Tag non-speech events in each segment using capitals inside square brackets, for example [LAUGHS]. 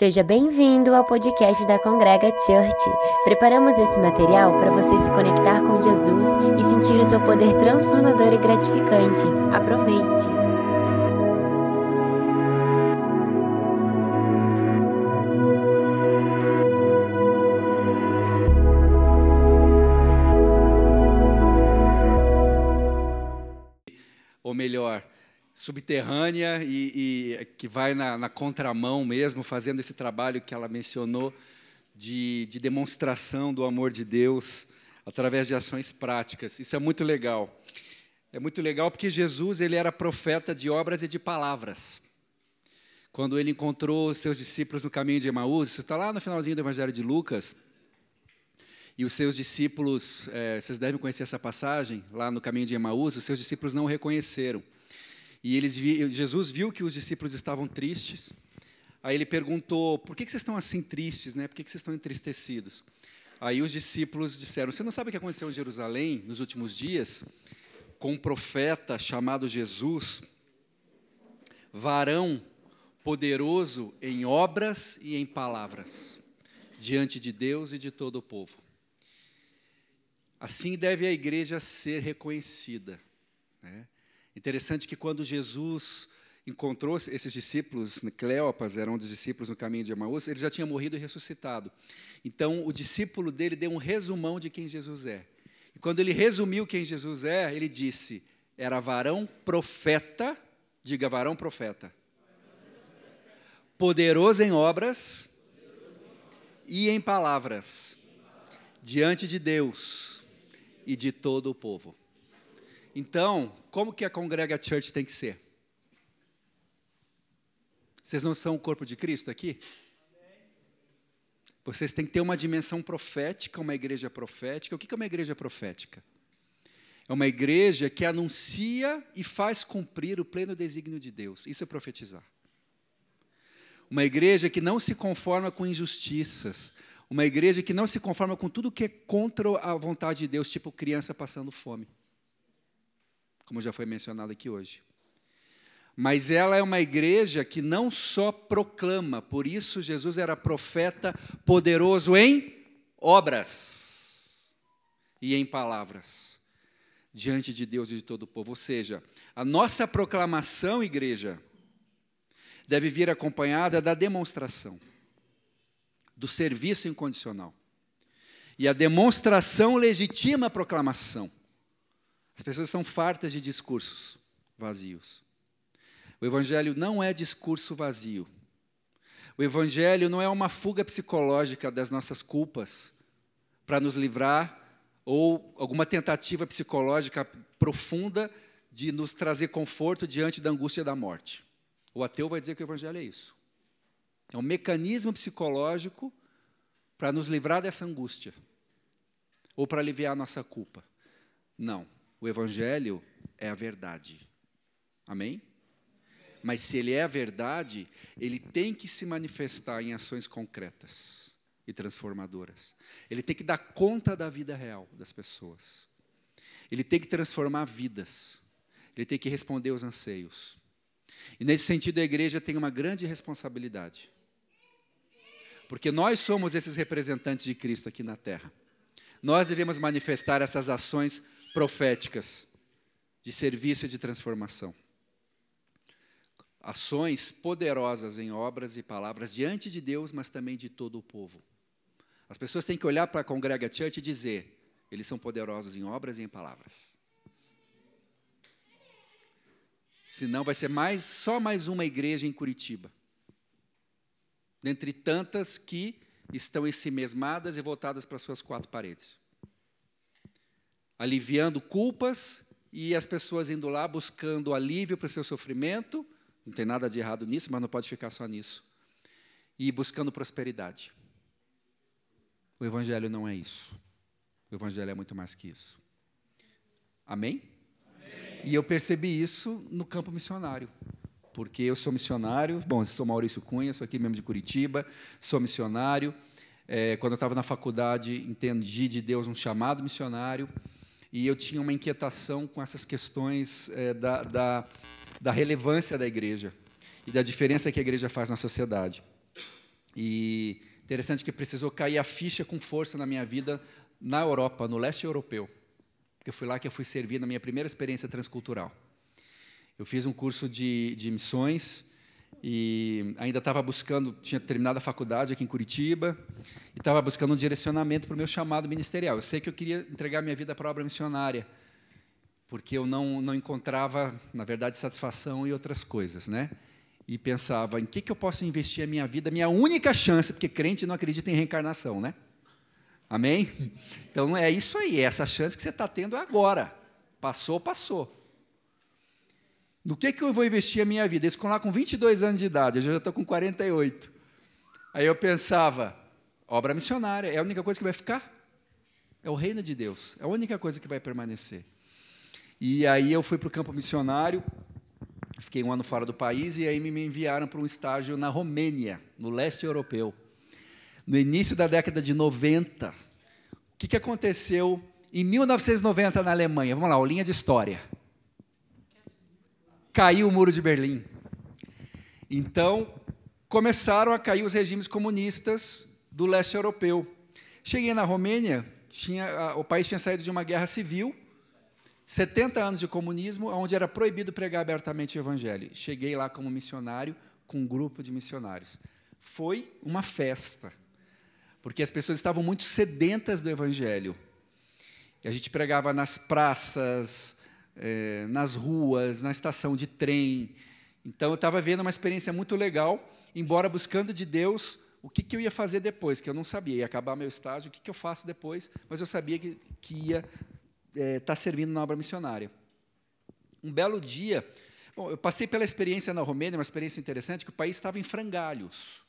Seja bem-vindo ao podcast da Congrega Church. Preparamos esse material para você se conectar com Jesus e sentir o seu poder transformador e gratificante. Aproveite! Subterrânea e, e que vai na, na, contramão mesmo, fazendo esse trabalho que ela mencionou de, de demonstração do amor de Deus através de ações práticas. Isso é muito legal. É muito legal porque Jesus ele era profeta de obras e de palavras. Quando ele encontrou seus discípulos no caminho de Emaús, isso está lá no finalzinho do Evangelho de Lucas, e os seus discípulos, é, vocês devem conhecer essa passagem, lá no caminho de Emaús, os seus discípulos não o reconheceram. E eles vi, Jesus viu que os discípulos estavam tristes. Aí ele perguntou: por que vocês estão assim tristes? Né? Por que vocês estão entristecidos? Aí os discípulos disseram: Você não sabe o que aconteceu em Jerusalém nos últimos dias? Com um profeta chamado Jesus, varão poderoso em obras e em palavras, diante de Deus e de todo o povo. Assim deve a igreja ser reconhecida. Né? Interessante que quando Jesus encontrou esses discípulos, Cleopas era um dos discípulos no caminho de Emaús, ele já tinha morrido e ressuscitado. Então, o discípulo dele deu um resumão de quem Jesus é. E quando ele resumiu quem Jesus é, ele disse: era varão profeta, diga varão profeta, poderoso em obras e em palavras, diante de Deus e de todo o povo. Então, como que a Congrega Church tem que ser? Vocês não são o corpo de Cristo aqui? Vocês têm que ter uma dimensão profética, uma igreja profética. O que é uma igreja profética? É uma igreja que anuncia e faz cumprir o pleno desígnio de Deus. Isso é profetizar. Uma igreja que não se conforma com injustiças. Uma igreja que não se conforma com tudo que é contra a vontade de Deus, tipo criança passando fome como já foi mencionado aqui hoje. Mas ela é uma igreja que não só proclama, por isso Jesus era profeta poderoso em obras e em palavras, diante de Deus e de todo o povo. Ou seja, a nossa proclamação, igreja, deve vir acompanhada da demonstração, do serviço incondicional. E a demonstração legitima a proclamação. As pessoas estão fartas de discursos vazios. O Evangelho não é discurso vazio. O Evangelho não é uma fuga psicológica das nossas culpas para nos livrar, ou alguma tentativa psicológica profunda de nos trazer conforto diante da angústia da morte. O ateu vai dizer que o Evangelho é isso. É um mecanismo psicológico para nos livrar dessa angústia, ou para aliviar a nossa culpa. Não. O Evangelho é a verdade. Amém? Mas se ele é a verdade, ele tem que se manifestar em ações concretas e transformadoras. Ele tem que dar conta da vida real das pessoas. Ele tem que transformar vidas. Ele tem que responder aos anseios. E nesse sentido, a igreja tem uma grande responsabilidade. Porque nós somos esses representantes de Cristo aqui na terra. Nós devemos manifestar essas ações proféticas de serviço e de transformação. Ações poderosas em obras e palavras diante de Deus, mas também de todo o povo. As pessoas têm que olhar para a Congrega Church e dizer: eles são poderosos em obras e em palavras. Senão vai ser mais só mais uma igreja em Curitiba. Dentre tantas que estão ensimesmadas e voltadas para suas quatro paredes aliviando culpas e as pessoas indo lá buscando alívio para o seu sofrimento. Não tem nada de errado nisso, mas não pode ficar só nisso. E buscando prosperidade. O Evangelho não é isso. O Evangelho é muito mais que isso. Amém? Amém? E eu percebi isso no campo missionário. Porque eu sou missionário, bom, sou Maurício Cunha, sou aqui mesmo de Curitiba, sou missionário. É, quando eu estava na faculdade, entendi de Deus um chamado missionário e eu tinha uma inquietação com essas questões é, da, da, da relevância da igreja e da diferença que a igreja faz na sociedade. E interessante que precisou cair a ficha com força na minha vida na Europa, no leste europeu. Porque foi lá que eu fui servir na minha primeira experiência transcultural. Eu fiz um curso de, de missões e ainda estava buscando, tinha terminado a faculdade aqui em Curitiba, e estava buscando um direcionamento para o meu chamado ministerial. Eu sei que eu queria entregar minha vida para a obra missionária, porque eu não, não encontrava, na verdade, satisfação em outras coisas. Né? E pensava, em que, que eu posso investir a minha vida, minha única chance, porque crente não acredita em reencarnação, né? Amém? Então é isso aí, é essa chance que você está tendo agora. Passou, passou. No que, que eu vou investir a minha vida? Com lá com 22 anos de idade, eu já estou com 48. Aí eu pensava, obra missionária, é a única coisa que vai ficar? É o reino de Deus, é a única coisa que vai permanecer. E aí eu fui para o campo missionário, fiquei um ano fora do país, e aí me enviaram para um estágio na Romênia, no leste europeu. No início da década de 90. O que, que aconteceu em 1990 na Alemanha? Vamos lá, aulinha de história caiu o muro de Berlim. Então, começaram a cair os regimes comunistas do leste europeu. Cheguei na Romênia, tinha, o país tinha saído de uma guerra civil, 70 anos de comunismo, onde era proibido pregar abertamente o evangelho. Cheguei lá como missionário, com um grupo de missionários. Foi uma festa, porque as pessoas estavam muito sedentas do evangelho. E a gente pregava nas praças, é, nas ruas, na estação de trem. Então, eu estava vendo uma experiência muito legal, embora buscando de Deus o que, que eu ia fazer depois, que eu não sabia. Ia acabar meu estágio, o que, que eu faço depois, mas eu sabia que, que ia estar é, tá servindo na obra missionária. Um belo dia, bom, eu passei pela experiência na Romênia, uma experiência interessante, que o país estava em frangalhos.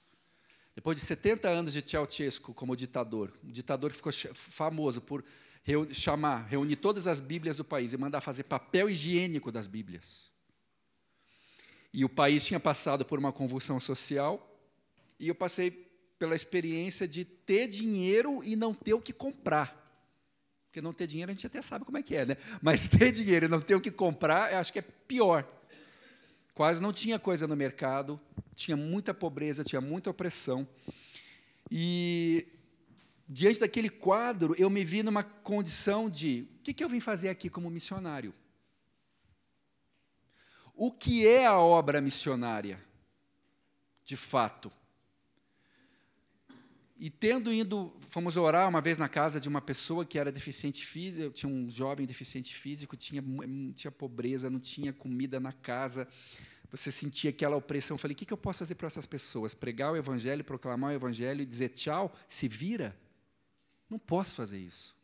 Depois de 70 anos de Ceausescu como ditador, um ditador que ficou famoso por chamar, reunir todas as Bíblias do país e mandar fazer papel higiênico das Bíblias. E o país tinha passado por uma convulsão social, e eu passei pela experiência de ter dinheiro e não ter o que comprar. Porque não ter dinheiro a gente até sabe como é que é, né? Mas [LAUGHS] ter dinheiro e não ter o que comprar, eu acho que é pior. Quase não tinha coisa no mercado, tinha muita pobreza, tinha muita opressão. E diante daquele quadro, eu me vi numa condição de: o que, que eu vim fazer aqui como missionário? O que é a obra missionária, de fato? E tendo ido, fomos orar uma vez na casa de uma pessoa que era deficiente físico, tinha um jovem deficiente físico, tinha, tinha pobreza, não tinha comida na casa, você sentia aquela opressão. Eu falei: o que, que eu posso fazer para essas pessoas? Pregar o evangelho, proclamar o evangelho e dizer tchau? Se vira? Não posso fazer isso.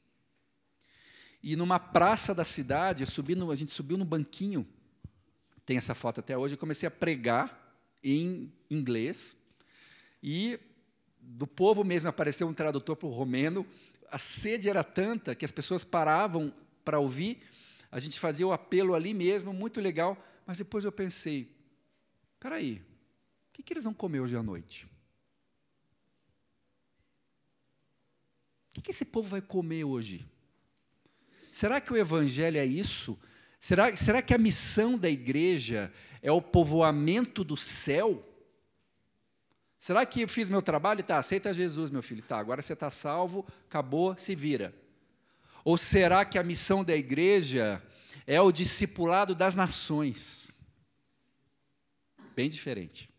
E numa praça da cidade, no, a gente subiu no banquinho, tem essa foto até hoje, eu comecei a pregar em inglês, e do povo mesmo apareceu um tradutor para o romeno, a sede era tanta que as pessoas paravam para ouvir, a gente fazia o apelo ali mesmo, muito legal, mas depois eu pensei, espera aí, o que, que eles vão comer hoje à noite? O que esse povo vai comer hoje? Será que o Evangelho é isso? Será, será que a missão da igreja é o povoamento do céu? Será que eu fiz meu trabalho? Tá, aceita Jesus, meu filho. Tá, agora você está salvo, acabou, se vira. Ou será que a missão da igreja é o discipulado das nações? Bem diferente.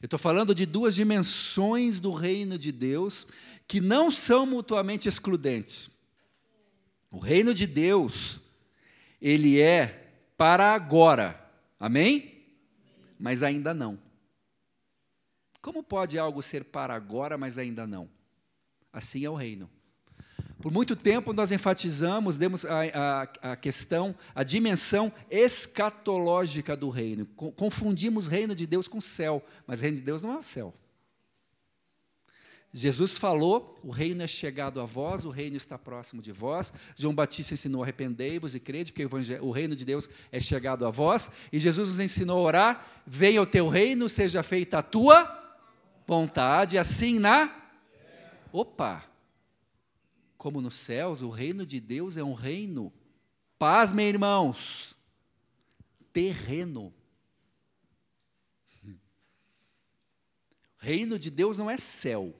Eu estou falando de duas dimensões do reino de Deus que não são mutuamente excludentes. O reino de Deus, ele é para agora. Amém? Mas ainda não. Como pode algo ser para agora, mas ainda não? Assim é o reino. Por muito tempo nós enfatizamos, demos a, a, a, questão, a dimensão escatológica do reino. Confundimos reino de Deus com céu, mas reino de Deus não é céu. Jesus falou: o reino é chegado a vós, o reino está próximo de vós. João Batista ensinou: arrependei-vos e crede, porque o, o reino de Deus é chegado a vós. E Jesus nos ensinou a orar: venha o teu reino, seja feita a tua vontade, assim na. Opa! Como nos céus, o reino de Deus é um reino, pasmem irmãos, terreno. reino de Deus não é céu.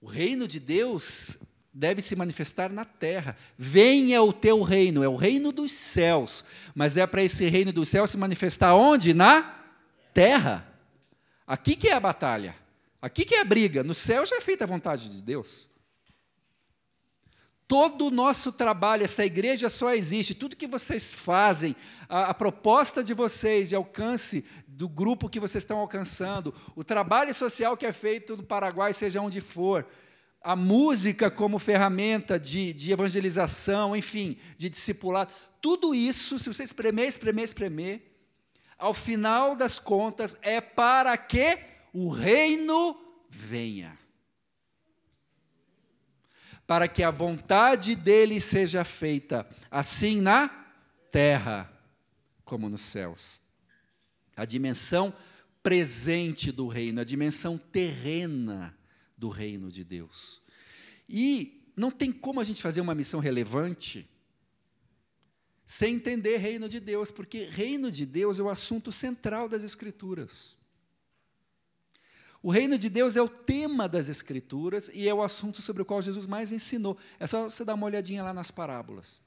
O reino de Deus deve se manifestar na terra. Venha o teu reino, é o reino dos céus, mas é para esse reino dos céus se manifestar onde? Na terra. Aqui que é a batalha. Aqui que é a briga. No céu já é feita a vontade de Deus. Todo o nosso trabalho, essa igreja só existe, tudo que vocês fazem, a, a, proposta de vocês de alcance do grupo que vocês estão alcançando, o trabalho social que é feito no Paraguai, seja onde for, a música como ferramenta de, de evangelização, enfim, de discipulado, tudo isso, se você espremer, espremer, espremer, ao final das contas, é para que o reino venha para que a vontade dele seja feita, assim na terra como nos céus. A dimensão presente do reino, a dimensão terrena do reino de Deus. E não tem como a gente fazer uma missão relevante sem entender reino de Deus, porque reino de Deus é o assunto central das Escrituras. O reino de Deus é o tema das Escrituras e é o assunto sobre o qual Jesus mais ensinou. É só você dar uma olhadinha lá nas parábolas.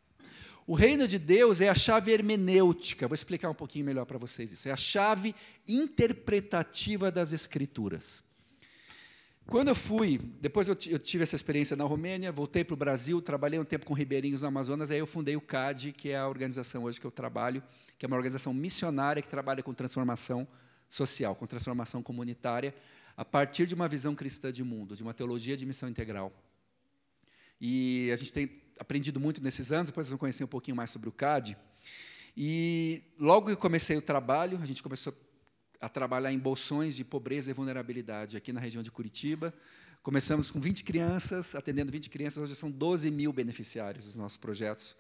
O reino de Deus é a chave hermenêutica. Vou explicar um pouquinho melhor para vocês isso. É a chave interpretativa das Escrituras. Quando eu fui, depois eu, tive essa experiência na Romênia, voltei para o Brasil, trabalhei um tempo com ribeirinhos no Amazonas, aí eu fundei o CAD, que é a organização hoje que eu trabalho, que é uma organização missionária que trabalha com transformação social, com transformação comunitária a partir de uma visão cristã de mundo, de uma teologia de missão integral. E a gente tem aprendido muito nesses anos, depois vocês vão conhecer um pouquinho mais sobre o CAD. E logo que comecei o trabalho, a gente começou a trabalhar em bolsões de pobreza e vulnerabilidade aqui na região de Curitiba. Começamos com 20 crianças, atendendo 20 crianças, hoje são 12 mil beneficiários dos nossos projetos,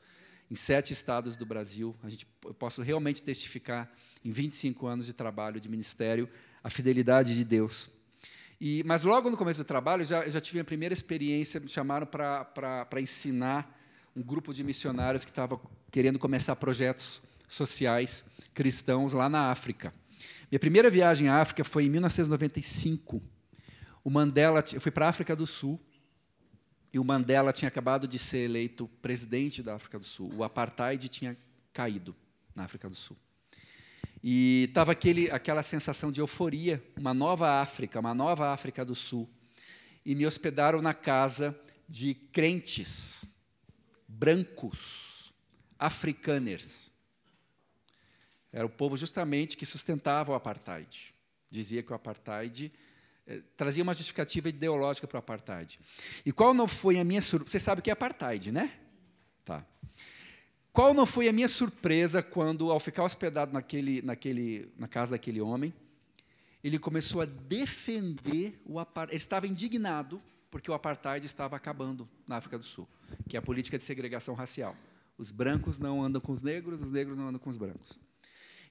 em sete estados do Brasil. A gente, eu posso realmente testificar, em 25 anos de trabalho, de ministério, a fidelidade de Deus. E, mas logo no começo do trabalho, já, já tive a primeira experiência, me chamaram para ensinar um grupo de missionários que estava querendo começar projetos sociais cristãos lá na África. Minha primeira viagem à África foi em 1995. O Mandela, eu fui para a África do Sul, e o Mandela tinha acabado de ser eleito presidente da África do Sul. O apartheid tinha caído na África do Sul. E estava aquela sensação de euforia, uma nova África, uma nova África do Sul. E me hospedaram na casa de crentes, brancos, africaners. Era o povo justamente que sustentava o apartheid. Dizia que o apartheid eh, trazia uma justificativa ideológica para o apartheid. E qual não foi a minha surpresa? Você sabe o que é apartheid, né? Tá. Qual não foi a minha surpresa quando, ao ficar hospedado naquele, naquele, na casa daquele homem, ele começou a defender o apartheid. Ele estava indignado porque o apartheid estava acabando na África do Sul, que é a política de segregação racial. Os brancos não andam com os negros, os negros não andam com os brancos.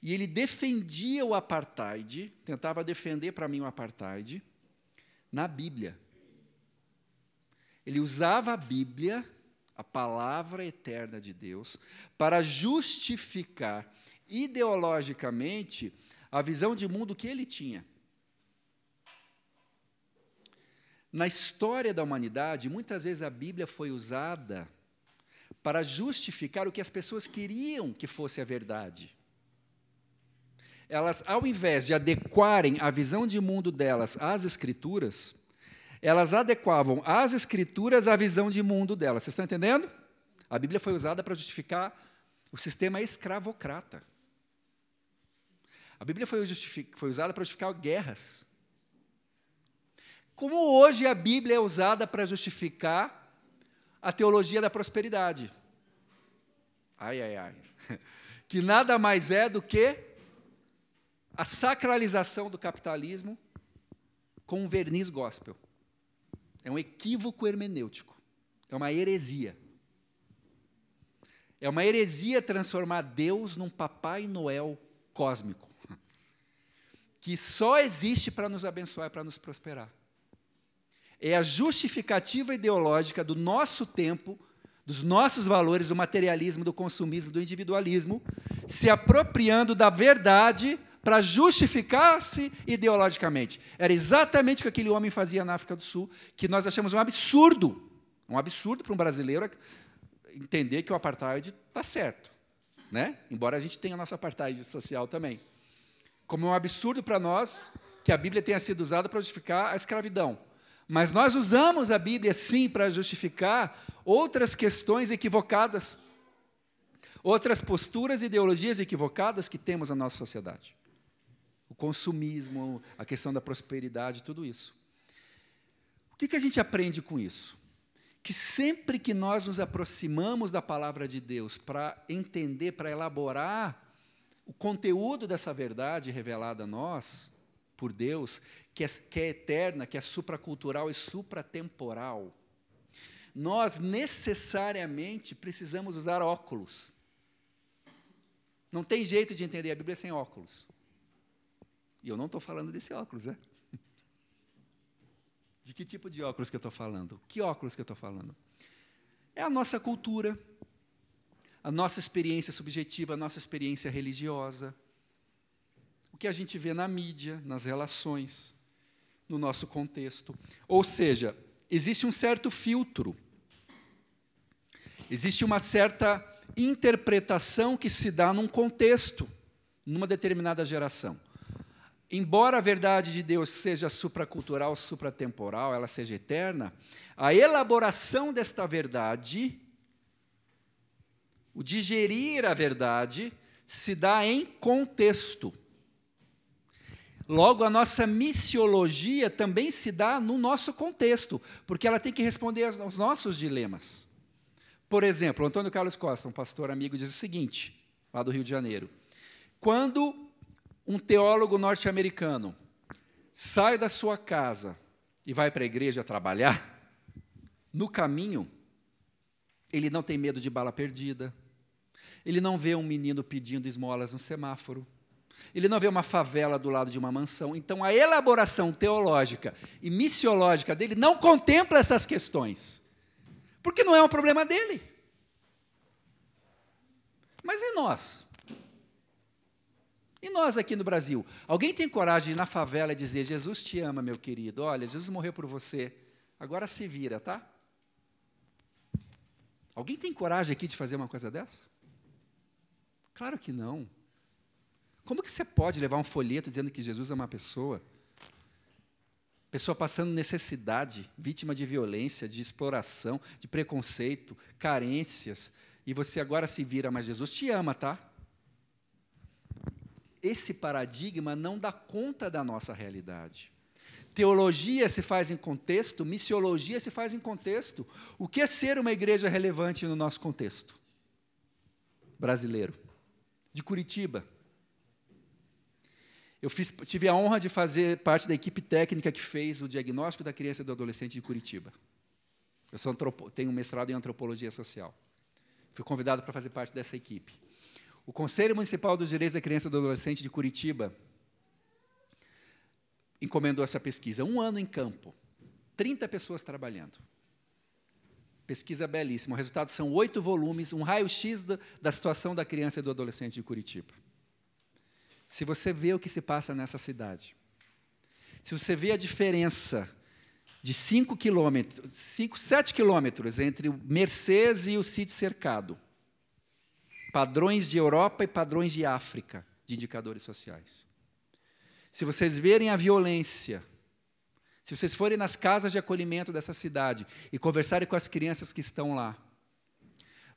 E ele defendia o apartheid, tentava defender para mim o apartheid, na Bíblia. Ele usava a Bíblia a palavra eterna de Deus, para justificar ideologicamente a visão de mundo que ele tinha. Na história da humanidade, muitas vezes a Bíblia foi usada para justificar o que as pessoas queriam que fosse a verdade. Elas, ao invés de adequarem a visão de mundo delas às Escrituras, elas adequavam as escrituras à visão de mundo delas. Vocês estão entendendo? A Bíblia foi usada para justificar o sistema escravocrata. A Bíblia foi, foi usada para justificar guerras. Como hoje a Bíblia é usada para justificar a teologia da prosperidade. Ai, ai, ai. [LAUGHS] Que nada mais é do que a sacralização do capitalismo com um verniz gospel. É um equívoco hermenêutico. É uma heresia. É uma heresia transformar Deus num Papai Noel cósmico, que só existe para nos abençoar para nos prosperar. É a justificativa ideológica do nosso tempo, dos nossos valores, do materialismo, do consumismo, do individualismo, se apropriando da verdade para justificar-se ideologicamente. Era exatamente o que aquele homem fazia na África do Sul, que nós achamos um absurdo. Um absurdo para um brasileiro entender que o apartheid está certo. Né? Embora a gente tenha a nossa apartheid social também. Como é um absurdo para nós que a Bíblia tenha sido usada para justificar a escravidão. Mas nós usamos a Bíblia, sim, para justificar outras questões equivocadas, outras posturas e ideologias equivocadas que temos na nossa sociedade. Consumismo, a questão da prosperidade, tudo isso. O que, que a gente aprende com isso? Que sempre que nós nos aproximamos da palavra de Deus para entender, para elaborar o conteúdo dessa verdade revelada a nós, por Deus, que é, que é eterna, que é supracultural e supratemporal, nós necessariamente precisamos usar óculos. Não tem jeito de entender a Bíblia sem óculos. E eu não estou falando desse óculos, né? [LAUGHS] De que tipo de óculos que eu estou falando? Que óculos que eu estou falando? É a nossa cultura, a nossa experiência subjetiva, a nossa experiência religiosa, o que a gente vê na mídia, nas relações, no nosso contexto. Ou seja, existe um certo filtro, existe uma certa interpretação que se dá num contexto, numa determinada geração. Embora a verdade de Deus seja supracultural, supratemporal, ela seja eterna, a elaboração desta verdade, o digerir a verdade, se dá em contexto. Logo, a nossa missiologia também se dá no nosso contexto, porque ela tem que responder aos nossos dilemas. Por exemplo, Antônio Carlos Costa, um pastor amigo, diz o seguinte, lá do Rio de Janeiro: quando um teólogo norte-americano sai da sua casa e vai para a igreja trabalhar, no caminho, ele não tem medo de bala perdida, ele não vê um menino pedindo esmolas no semáforo, ele não vê uma favela do lado de uma mansão. Então, a elaboração teológica e missiológica dele não contempla essas questões. Porque não é um problema dele. Mas e nós? E nós aqui no Brasil? Alguém tem coragem de ir na favela e dizer: Jesus te ama, meu querido, olha, Jesus morreu por você, agora se vira, tá? Alguém tem coragem aqui de fazer uma coisa dessa? Claro que não. Como que você pode levar um folheto dizendo que Jesus é uma pessoa? Pessoa passando necessidade, vítima de violência, de exploração, de preconceito, carências, e você agora se vira, mas Jesus te ama, tá? Esse paradigma não dá conta da nossa realidade. Teologia se faz em contexto, missiologia se faz em contexto. O que é ser uma igreja relevante no nosso contexto? Brasileiro. De Curitiba, eu fiz, tive a honra de fazer parte da equipe técnica que fez o diagnóstico da criança e do adolescente de Curitiba. Eu sou tenho um mestrado em antropologia social. Fui convidado para fazer parte dessa equipe. O Conselho Municipal dos Direitos da Criança e do Adolescente de Curitiba encomendou essa pesquisa. Um ano em campo, 30 pessoas trabalhando. Pesquisa belíssima. O resultado são oito volumes, um raio-x da, situação da criança e do adolescente de Curitiba se você vê o que se passa nessa cidade, se você vê a diferença de 5 quilômetros, 5, 7 quilômetros entre o Mercedes e o sítio cercado, padrões de Europa e padrões de África de indicadores sociais. Se vocês verem a violência, se vocês forem nas casas de acolhimento dessa cidade e conversarem com as crianças que estão lá,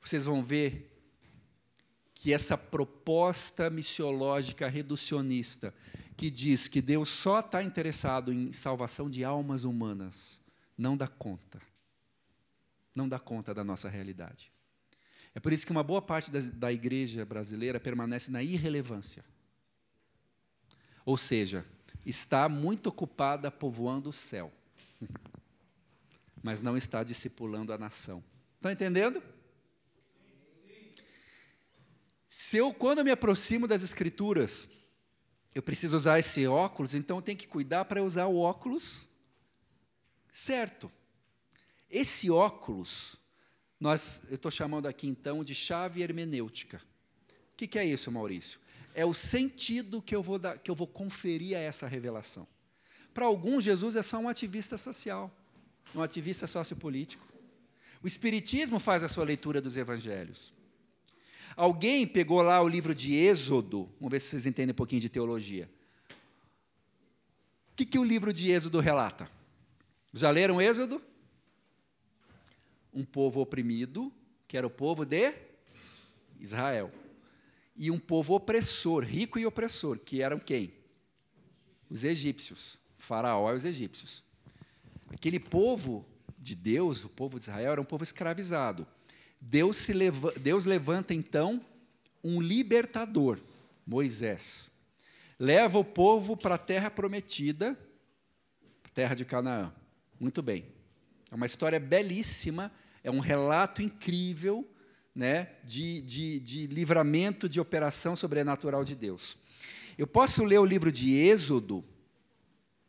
vocês vão ver que essa proposta missiológica reducionista, que diz que Deus só está interessado em salvação de almas humanas, não dá conta. Não dá conta da nossa realidade. É por isso que uma boa parte da, da igreja brasileira permanece na irrelevância. Ou seja, está muito ocupada povoando o céu, [LAUGHS] mas não está discipulando a nação. Estão entendendo? Se eu, quando eu me aproximo das Escrituras, eu preciso usar esse óculos, então eu tenho que cuidar para usar o óculos certo. Esse óculos, nós, eu estou chamando aqui então de chave hermenêutica. O que, que é isso, Maurício? é o sentido que eu vou, dar, que eu vou conferir a essa revelação. Para alguns, Jesus é só um ativista social, um ativista sociopolítico. O Espiritismo faz a sua leitura dos evangelhos. Alguém pegou lá o livro de Êxodo, vamos ver se vocês entendem um pouquinho de teologia. O que, que o livro de Êxodo relata? Já leram Êxodo? Um povo oprimido, que era o povo de Israel. E um povo opressor, rico e opressor, que eram quem? Os egípcios. Faraó e os egípcios. Aquele povo de Deus, o povo de Israel, era um povo escravizado. Deus, se leva, Deus levanta então um libertador, Moisés. Leva o povo para a terra prometida, terra de Canaã. Muito bem. É uma história belíssima, é um relato incrível né, de, de, de livramento de operação sobrenatural de Deus. Eu posso ler o livro de Êxodo.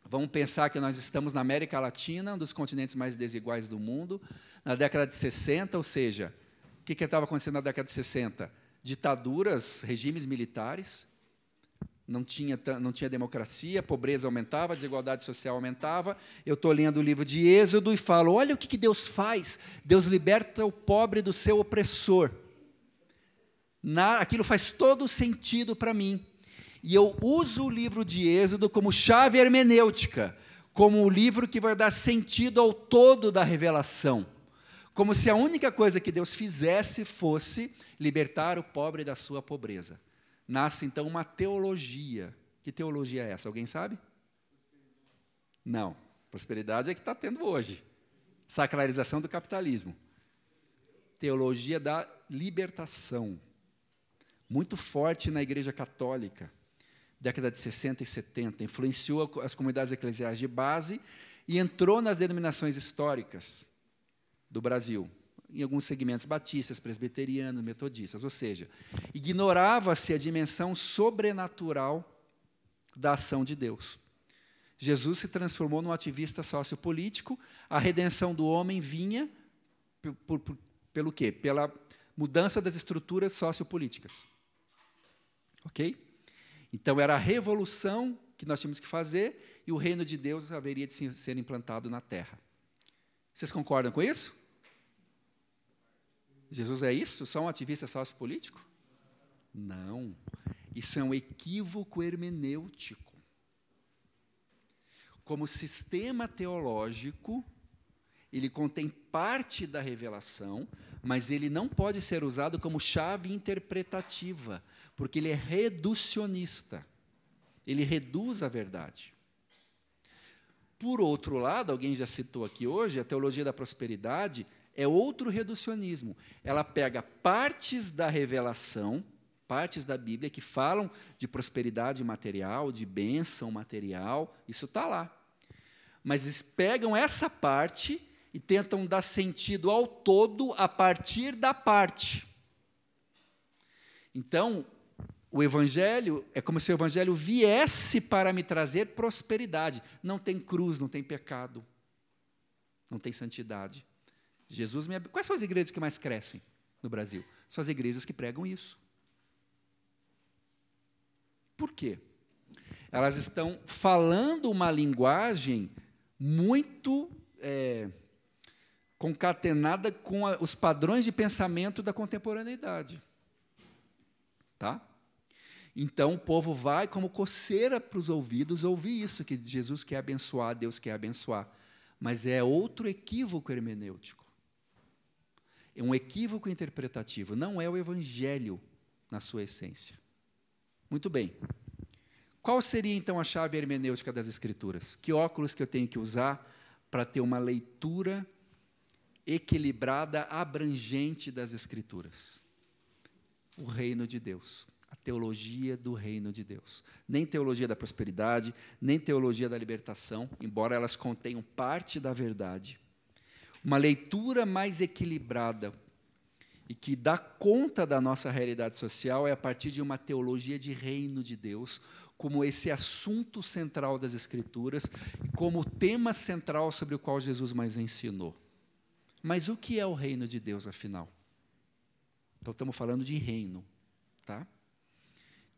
Vamos pensar que nós estamos na América Latina, um dos continentes mais desiguais do mundo, na década de 60, ou seja, o que estava acontecendo na década de 60? Ditaduras, regimes militares, não tinha, não tinha democracia, a pobreza aumentava, a desigualdade social aumentava. Eu estou lendo o livro de Êxodo e falo: olha o que, que Deus faz. Deus liberta o pobre do seu opressor. Na, aquilo faz todo sentido para mim. E eu uso o livro de Êxodo como chave hermenêutica, como o livro que vai dar sentido ao todo da revelação. Como se a única coisa que Deus fizesse fosse libertar o pobre da sua pobreza nasce então uma teologia. Que teologia é essa? Alguém sabe? Não. Prosperidade é que está tendo hoje. Sacralização do capitalismo. Teologia da libertação. Muito forte na Igreja Católica, década de 60 e 70. Influenciou as comunidades eclesiais de base e entrou nas denominações históricas do Brasil em alguns segmentos batistas, presbiterianos, metodistas, ou seja, ignorava-se a dimensão sobrenatural da ação de Deus. Jesus se transformou num ativista sociopolítico, a redenção do homem vinha por, por, pelo quê? Pela mudança das estruturas sociopolíticas. Ok? Então era a revolução que nós tínhamos que fazer e o reino de Deus haveria de ser implantado na terra. Vocês concordam com isso? Jesus é isso? Só um ativista sociopolítico? Não. Isso é um equívoco hermenêutico. Como sistema teológico, ele contém parte da revelação, mas ele não pode ser usado como chave interpretativa, porque ele é reducionista. Ele reduz a verdade. Por outro lado, alguém já citou aqui hoje, a teologia da prosperidade é outro reducionismo. Ela pega partes da revelação, partes da Bíblia que falam de prosperidade material, de bênção material, isso está lá. Mas eles pegam essa parte e tentam dar sentido ao todo a partir da parte. Então, o Evangelho é como se o Evangelho viesse para me trazer prosperidade. Não tem cruz, não tem pecado, não tem santidade. Jesus me... Quais são as igrejas que mais crescem no Brasil? São as igrejas que pregam isso. Por quê? Elas estão falando uma linguagem muito é, concatenada com a, os padrões de pensamento da contemporaneidade. Tá? Então o povo vai como coceira para os ouvidos ouvir isso, que Jesus quer abençoar, Deus quer abençoar. Mas é outro equívoco hermenêutico. É um equívoco interpretativo, não é o evangelho na sua essência. Muito bem. Qual seria então a chave hermenêutica das escrituras? Que óculos que eu tenho que usar para ter uma leitura equilibrada, abrangente das escrituras? O reino de Deus, a teologia do reino de Deus. Nem teologia da prosperidade, nem teologia da libertação, embora elas contenham parte da verdade uma leitura mais equilibrada e que dá conta da nossa realidade social é a partir de uma teologia de reino de Deus, como esse assunto central das Escrituras, como tema central sobre o qual Jesus mais ensinou. Mas o que é o reino de Deus, afinal? Então, estamos falando de reino. Tá?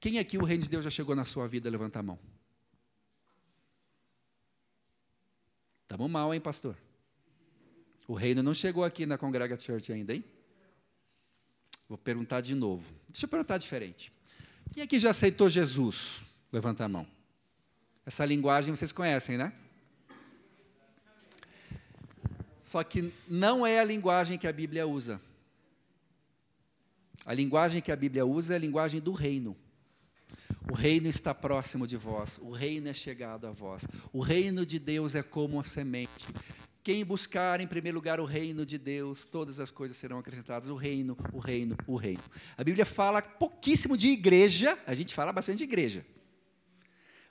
Quem aqui o reino de Deus já chegou na sua vida? Levanta a mão. Estamos mal, hein, pastor? O reino não chegou aqui na Congrega Church ainda, hein? Vou perguntar de novo. Deixa eu perguntar diferente. Quem aqui já aceitou Jesus? Levanta a mão. Essa linguagem vocês conhecem, né? Só que não é a linguagem que a Bíblia usa. A linguagem que a Bíblia usa é a linguagem do reino. O reino está próximo de vós, o reino é chegado a vós. O reino de Deus é como a semente. Quem buscar em primeiro lugar o reino de Deus, todas as coisas serão acrescentadas. O reino, o reino, o reino. A Bíblia fala pouquíssimo de igreja, a gente fala bastante de igreja.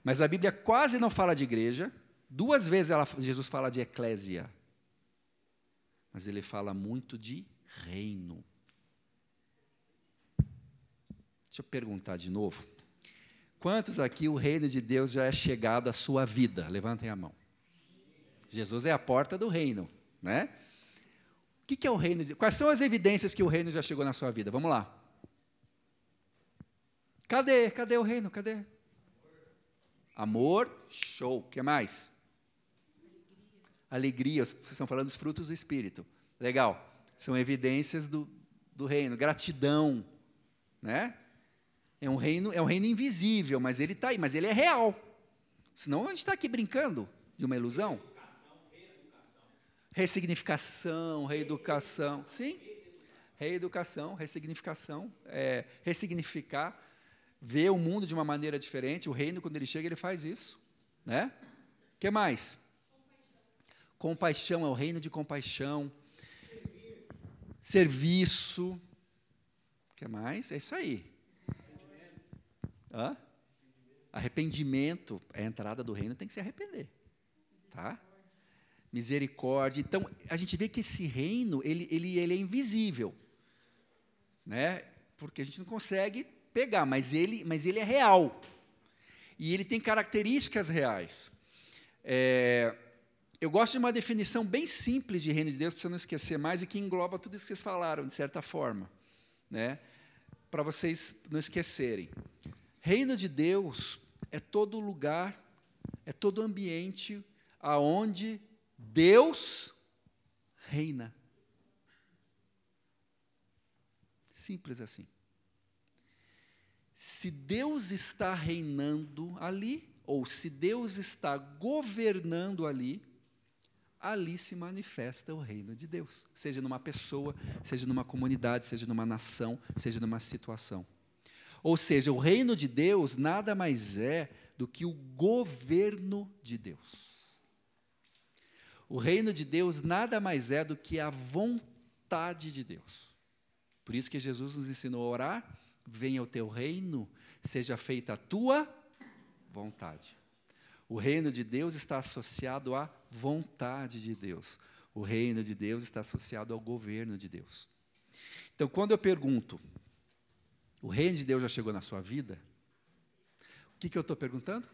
Mas a Bíblia quase não fala de igreja. Duas vezes ela, Jesus fala de eclésia. Mas ele fala muito de reino. Deixa eu perguntar de novo. Quantos aqui o reino de Deus já é chegado à sua vida? Levantem a mão. Jesus é a porta do reino, né? O que é o reino? Quais são as evidências que o reino já chegou na sua vida? Vamos lá. Cadê? Cadê o reino? Cadê? Amor, show. O que mais? Alegria. Vocês estão falando dos frutos do Espírito. Legal. São evidências do, do reino. Gratidão, né? É um reino, é um reino invisível, mas ele está aí, mas ele é real. Senão a gente está aqui brincando de uma ilusão. Ressignificação, reeducação. Sim. Reeducação, ressignificação. É, ressignificar, ver o mundo de uma maneira diferente. O reino, quando ele chega, ele faz isso. Né? O que mais? Compaixão, é o reino de compaixão. Serviço. O que mais? É isso aí. Hã? Arrependimento, a entrada do reino tem que se arrepender. Tá? Misericórdia. Então, a gente vê que esse reino, ele, ele, ele é invisível. Né? Porque a gente não consegue pegar, mas ele, mas ele é real. E ele tem características reais. É, eu gosto de uma definição bem simples de reino de Deus, para você não esquecer mais, e que engloba tudo isso que vocês falaram, de certa forma. Né? Para vocês não esquecerem. Reino de Deus é todo lugar, é todo ambiente aonde Deus reina. Simples assim. Se Deus está reinando ali, ou se Deus está governando ali, ali se manifesta o reino de Deus, seja numa pessoa, seja numa comunidade, seja numa nação, seja numa situação. Ou seja, o reino de Deus nada mais é do que o governo de Deus. O reino de Deus nada mais é do que a vontade de Deus. Por isso que Jesus nos ensinou a orar: venha o teu reino, seja feita a tua vontade. O reino de Deus está associado à vontade de Deus. O reino de Deus está associado ao governo de Deus. Então, quando eu pergunto, o reino de Deus já chegou na sua vida? O que, que eu estou perguntando?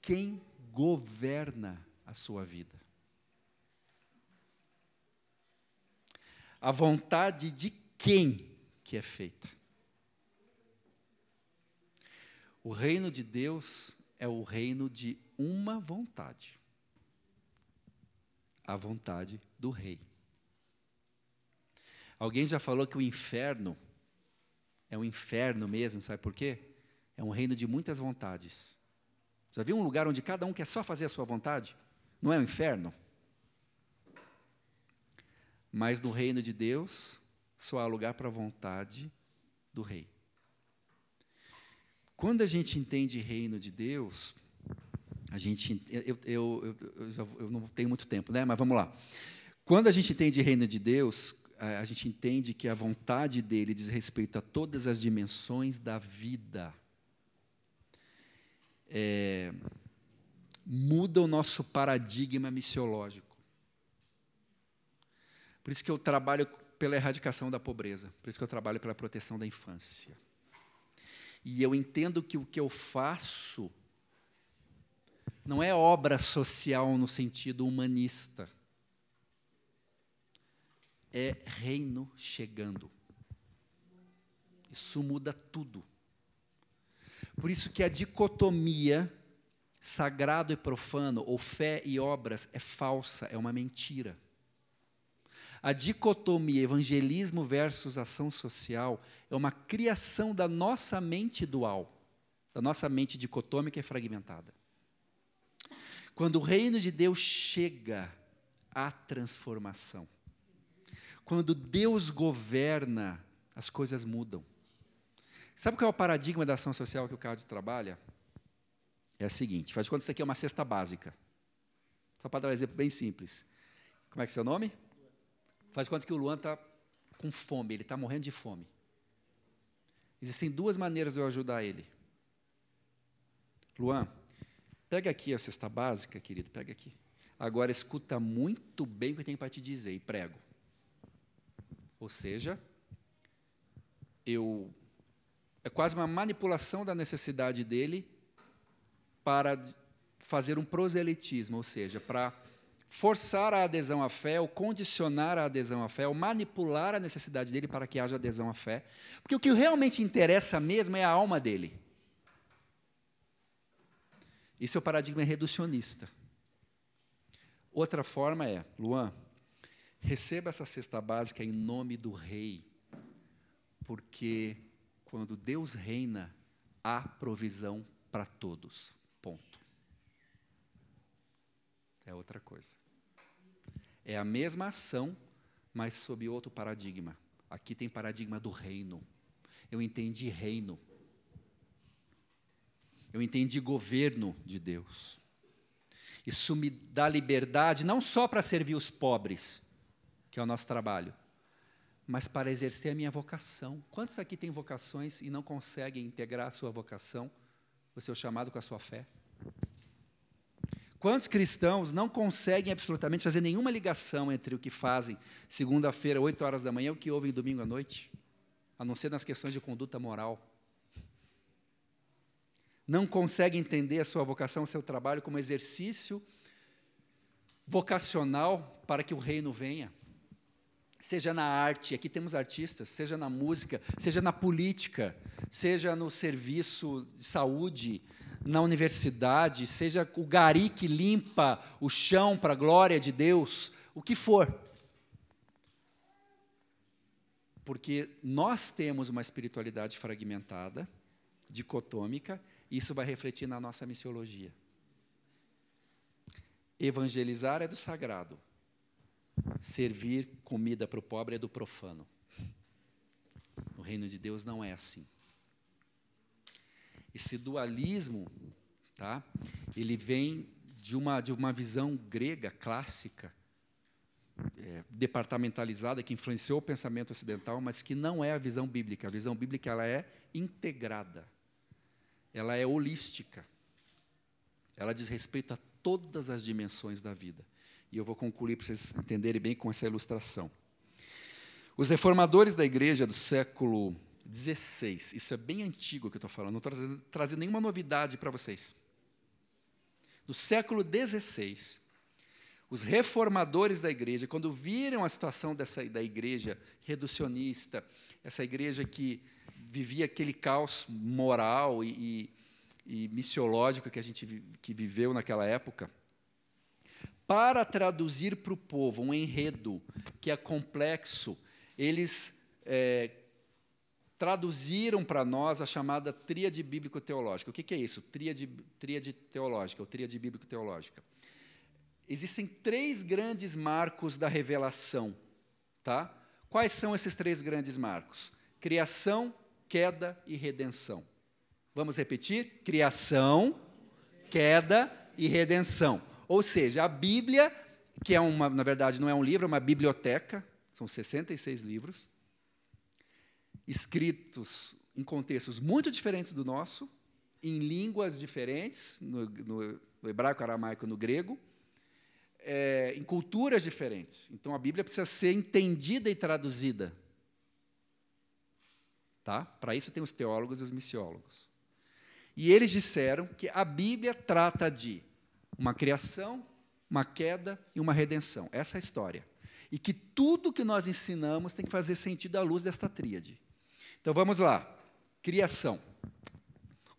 Quem governa a sua vida? A vontade de quem que é feita? O reino de Deus é o reino de uma vontade. A vontade do rei. Alguém já falou que o inferno é um inferno mesmo, sabe por quê? É um reino de muitas vontades. Já viu um lugar onde cada um quer só fazer a sua vontade? Não é um inferno? Mas no reino de Deus, só há lugar para a vontade do rei. Quando a gente entende reino de Deus, a gente, eu, eu, eu, eu, não tenho muito tempo, né? Mas vamos lá. Quando a gente entende reino de Deus, a gente entende que a vontade dele diz respeito a todas as dimensões da vida. É, muda o nosso paradigma missiológico. Por isso que eu trabalho pela erradicação da pobreza, por isso que eu trabalho pela proteção da infância. E eu entendo que o que eu faço não é obra social no sentido humanista é reino chegando. Isso muda tudo. Por isso que a dicotomia sagrado e profano, ou fé e obras, é falsa, é uma mentira. A dicotomia evangelismo versus ação social é uma criação da nossa mente dual, da nossa mente dicotômica e fragmentada. Quando o reino de Deus chega à transformação, quando Deus governa, as coisas mudam. Sabe qual é o paradigma da ação social que o Carlos trabalha? É o seguinte: faz de conta que isso aqui é uma cesta básica. Só para dar um exemplo bem simples. Como é que é seu nome? Faz conta que o Luan está com fome, ele está morrendo de fome. Existem duas maneiras de eu ajudar ele. Luan, pega aqui a cesta básica, querido, pega aqui. Agora escuta muito bem o que eu tenho para te dizer e prego. Ou seja, eu é quase uma manipulação da necessidade dele para fazer um proselitismo, ou seja, para forçar a adesão à fé, ou condicionar a adesão à fé, ou manipular a necessidade dele para que haja adesão à fé. Porque o que realmente interessa mesmo é a alma dele. Esse é o paradigma reducionista. Outra forma é, Luan, receba essa cesta básica em nome do rei, porque quando Deus reina, há provisão para todos. É outra coisa. É a mesma ação, mas sob outro paradigma. Aqui tem paradigma do reino. Eu entendi reino. Eu entendi governo de Deus. Isso me dá liberdade não só para servir os pobres, que é o nosso trabalho, mas para exercer a minha vocação. Quantos aqui têm vocações e não conseguem integrar a sua vocação, o seu chamado com a sua fé? Quantos cristãos não conseguem absolutamente fazer nenhuma ligação entre o que fazem segunda-feira, 8 horas da manhã, e o que ouvem domingo à noite? A não ser nas questões de conduta moral. Não conseguem entender a sua vocação, o seu trabalho como exercício vocacional para que o reino venha. Seja na arte, aqui temos artistas, seja na música, seja na política, seja no serviço de saúde, na universidade, seja o gari que limpa o chão para a glória de Deus, o que for. Porque nós temos uma espiritualidade fragmentada, dicotômica, e isso vai refletir na nossa missiologia. Evangelizar é do sagrado, servir comida para o pobre é do profano. O reino de Deus não é assim. Esse dualismo, tá? Ele vem de uma de uma visão grega clássica, é, departamentalizada que influenciou o pensamento ocidental, mas que não é a visão bíblica. A visão bíblica ela é integrada, ela é holística, ela diz respeito a todas as dimensões da vida. E eu vou concluir para vocês entenderem bem com essa ilustração. Os reformadores da igreja do século 16. Isso é bem antigo que eu estou falando, não estou trazendo, trazendo nenhuma novidade para vocês. No século 16, os reformadores da igreja, quando viram a situação dessa, da igreja reducionista, essa igreja que vivia aquele caos moral e, e, e missiológico que a gente que viveu naquela época, para traduzir para o povo um enredo que é complexo, eles é, traduziram para nós a chamada tríade bíblico-teológica. O que, que, é isso? Tríade, tríade teológica, ou tríade bíblico-teológica. Existem três grandes marcos da revelação. Tá? Quais são esses três grandes marcos? Criação, queda e redenção. Vamos repetir? Criação, queda e redenção. Ou seja, a Bíblia, que é uma, na verdade, não é um livro, é uma biblioteca, são 66 livros escritos em contextos muito diferentes do nosso, em línguas diferentes, no, no, no hebraico, aramaico, no grego, é, em culturas diferentes. Então a Bíblia precisa ser entendida e traduzida. Tá? Para isso tem os teólogos e os missiólogos. E eles disseram que a Bíblia trata de uma criação, uma queda e uma redenção. Essa é a história. E que tudo que nós ensinamos tem que fazer sentido à luz desta tríade. Então vamos lá. Criação.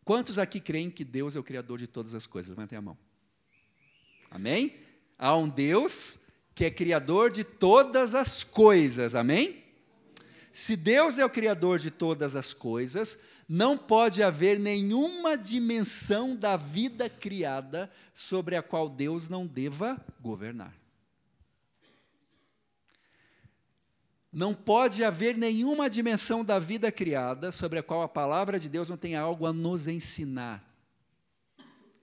Quantos aqui creem que Deus é o Criador de todas as coisas? Levantem a mão. Amém? Há um Deus que é Criador de todas as coisas. Amém? Se Deus é o Criador de todas as coisas, não pode haver nenhuma dimensão da vida criada sobre a qual Deus não deva governar. Não pode haver nenhuma dimensão da vida criada sobre a qual a palavra de Deus não tenha algo a nos ensinar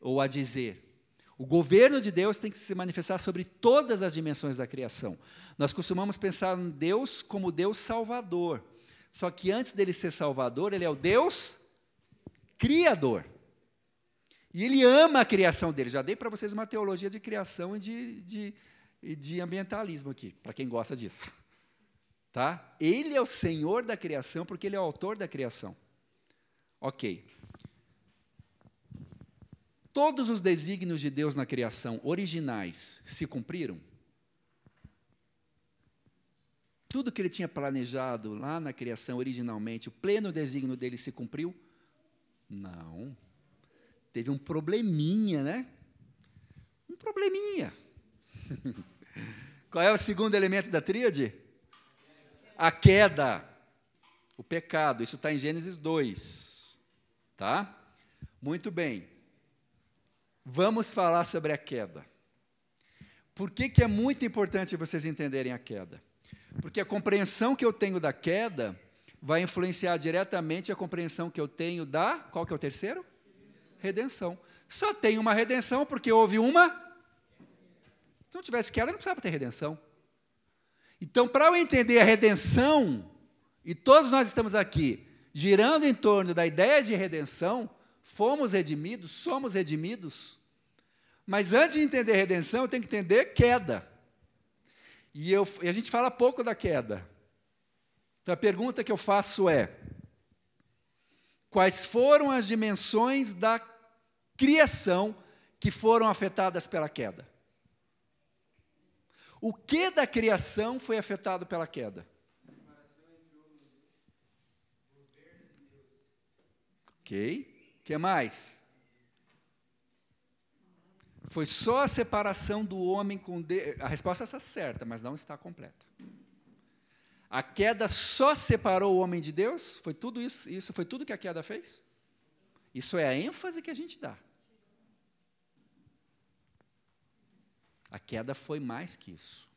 ou a dizer. O governo de Deus tem que se manifestar sobre todas as dimensões da criação. Nós costumamos pensar em Deus como Deus salvador. Só que antes dele ser salvador, ele é o Deus criador. E ele ama a criação dele. Já dei para vocês uma teologia de criação e de, de, de ambientalismo aqui, para quem gosta disso. Tá? Ele é o Senhor da criação porque ele é o autor da criação. Ok. Todos os desígnios de Deus na criação originais se cumpriram? Tudo que ele tinha planejado lá na criação originalmente, o pleno desígnio dele se cumpriu? Não. Teve um probleminha, né? Um probleminha. [LAUGHS] Qual é o segundo elemento da tríade? A queda, o pecado. Isso está em Gênesis 2. Tá? Muito bem. Vamos falar sobre a queda. Por que, que é muito importante vocês entenderem a queda? Porque a compreensão que eu tenho da queda vai influenciar diretamente a compreensão que eu tenho da. Qual que é o terceiro? Redenção. Só tem uma redenção porque houve uma. Se não tivesse queda, não precisava ter redenção. Então, para eu entender a redenção, e todos nós estamos aqui girando em torno da ideia de redenção, fomos redimidos, somos redimidos. Mas antes de entender redenção, eu tenho que entender queda. E, eu, e a gente fala pouco da queda. Então a pergunta que eu faço é: quais foram as dimensões da criação que foram afetadas pela queda? O que da criação foi afetado pela queda? Ok. O que mais? Foi só a separação do homem com Deus. A resposta está certa, mas não está completa. A queda só separou o homem de Deus? Foi tudo isso? Isso foi tudo que a queda fez? Isso é a ênfase que a gente dá. A queda foi mais que isso.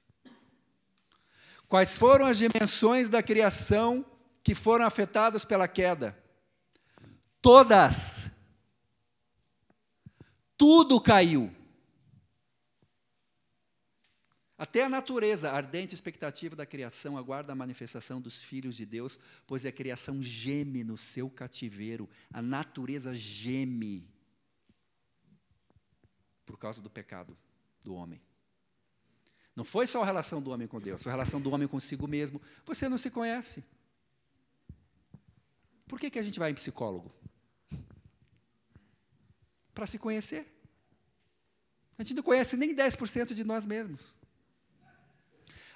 Quais foram as dimensões da criação que foram afetadas pela queda? Todas. Tudo caiu. Até a natureza, a ardente expectativa da criação, aguarda a manifestação dos filhos de Deus, pois a criação geme no seu cativeiro, a natureza geme por causa do pecado do homem. Não foi só a relação do homem com Deus, foi a relação do homem consigo mesmo. Você não se conhece. Por que, que a gente vai em psicólogo? Para se conhecer. A gente não conhece nem 10% de nós mesmos.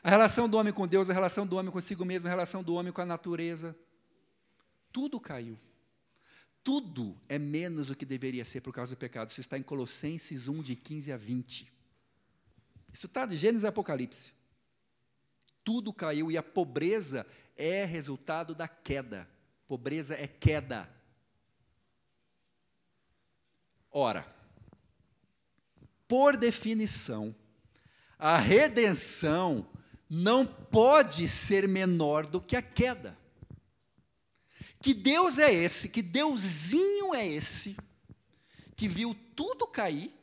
A relação do homem com Deus, a relação do homem consigo mesmo, a relação do homem com a natureza. Tudo caiu. Tudo é menos o que deveria ser por causa do pecado. Isso está em Colossenses 1, de 15 a 20. Isso está de Gênesis e Apocalipse. Tudo caiu e a pobreza é resultado da queda. Pobreza é queda. Ora, por definição, a redenção não pode ser menor do que a queda. Que Deus é esse, que Deusinho é esse, que viu tudo cair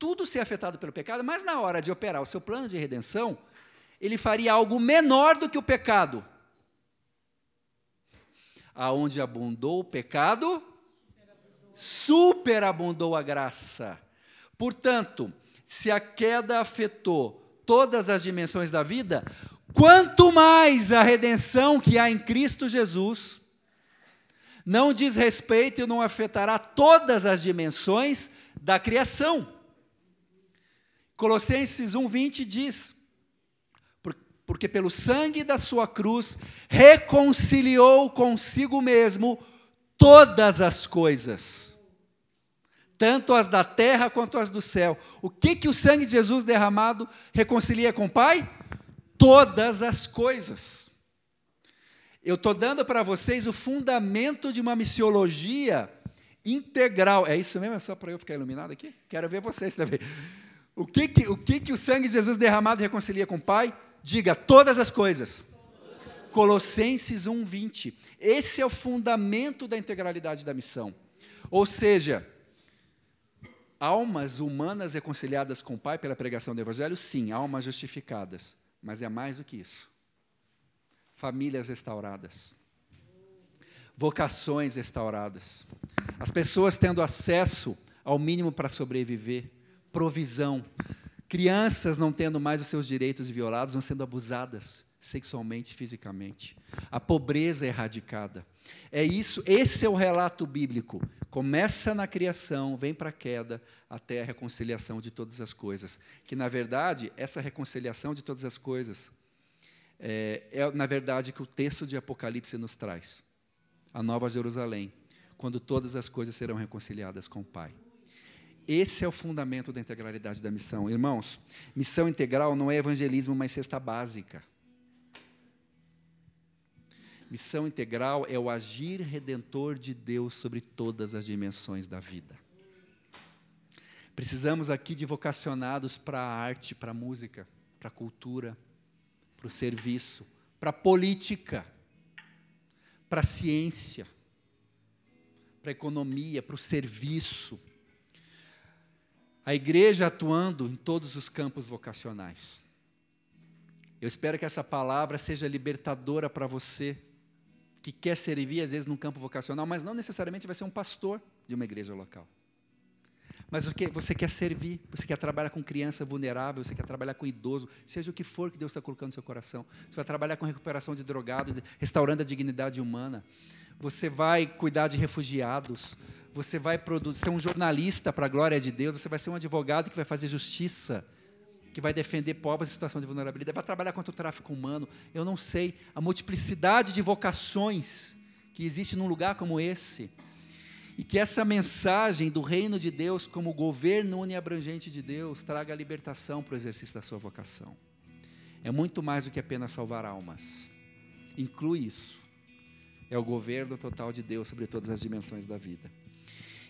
tudo ser afetado pelo pecado, mas na hora de operar o seu plano de redenção, ele faria algo menor do que o pecado. Aonde abundou o pecado, superabundou a graça. Portanto, se a queda afetou todas as dimensões da vida, quanto mais a redenção que há em Cristo Jesus não diz respeito e não afetará todas as dimensões da criação. Colossenses 1:20 diz: porque pelo sangue da sua cruz reconciliou consigo mesmo todas as coisas, tanto as da terra quanto as do céu. O que que o sangue de Jesus derramado reconcilia com o Pai? Todas as coisas. Eu estou dando para vocês o fundamento de uma missiologia integral. É isso mesmo? É só para eu ficar iluminado aqui? Quero ver vocês também. O que, que, o, que, que o sangue de Jesus derramado reconcilia com o Pai? Diga todas as coisas. Colossenses 1:20. Esse é o fundamento da integralidade da missão. Ou seja, almas humanas reconciliadas com o Pai pela pregação do evangelho, sim, almas justificadas, mas é mais do que isso. Famílias restauradas. Vocações restauradas. As pessoas tendo acesso ao mínimo para sobreviver, provisão. Crianças não tendo mais os seus direitos violados, não sendo abusadas sexualmente e fisicamente. A pobreza erradicada. É isso, esse é o relato bíblico. Começa na criação, vem para a queda, até a reconciliação de todas as coisas. Que, na verdade, essa reconciliação de todas as coisas é, é na verdade, que o texto de Apocalipse nos traz. A Nova Jerusalém, quando todas as coisas serão reconciliadas com o Pai. Esse é o fundamento da integralidade da missão. Irmãos, missão integral não é evangelismo, mas cesta básica. Missão integral é o agir redentor de Deus sobre todas as dimensões da vida. Precisamos aqui de vocacionados para a arte, para a música, para a cultura, para o serviço, para a política, para a ciência, para a economia, para o serviço. A igreja atuando em todos os campos vocacionais. Eu espero que essa palavra seja libertadora para você que quer servir, às vezes, num campo vocacional, mas não necessariamente vai ser um pastor de uma igreja local. Mas você quer servir, você quer trabalhar com criança vulnerável, você quer trabalhar com idoso, seja o que for que Deus está colocando no seu coração. Você vai trabalhar com recuperação de drogados, restaurando a dignidade humana. Você vai cuidar de refugiados. Você vai ser um jornalista para a glória de Deus. Você vai ser um advogado que vai fazer justiça que vai defender povos em situação de vulnerabilidade, vai trabalhar contra o tráfico humano. Eu não sei a multiplicidade de vocações que existe num lugar como esse. E que essa mensagem do reino de Deus, como governo uniabrangente de Deus, traga libertação para o exercício da sua vocação. É muito mais do que apenas salvar almas. Inclui isso. É o governo total de Deus sobre todas as dimensões da vida.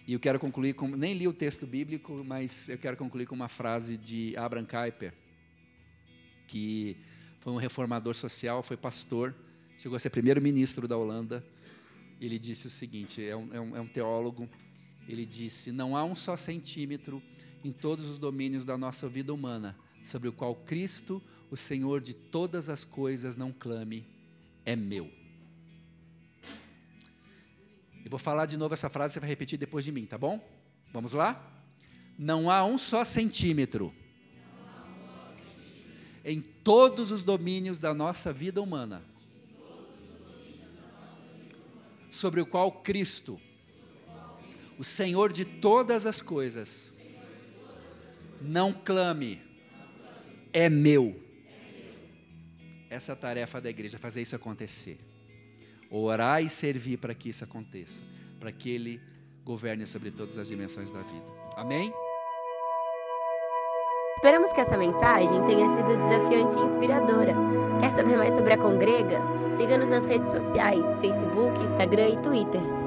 E eu quero concluir com. Nem li o texto bíblico, mas eu quero concluir com uma frase de Abraham Kuyper, que foi um reformador social, foi pastor, chegou a ser primeiro-ministro da Holanda. Ele disse o seguinte: é um, é, um, é um teólogo. Ele disse: Não há um só centímetro em todos os domínios da nossa vida humana sobre o qual Cristo, o Senhor de todas as coisas, não clame, é meu. Eu vou falar de novo essa frase, você vai repetir depois de mim, tá bom? Vamos lá? Não há um só centímetro em todos os domínios da nossa vida humana sobre o qual Cristo, o Senhor de todas as coisas, não clame, é meu. Essa é a tarefa da igreja, fazer isso acontecer orar e servir para que isso aconteça, para que Ele governe sobre todas as dimensões da vida. Amém? Esperamos que essa mensagem tenha sido desafiante e inspiradora. Quer saber mais sobre a Congrega? Siga-nos nas redes sociais, Facebook, Instagram e Twitter.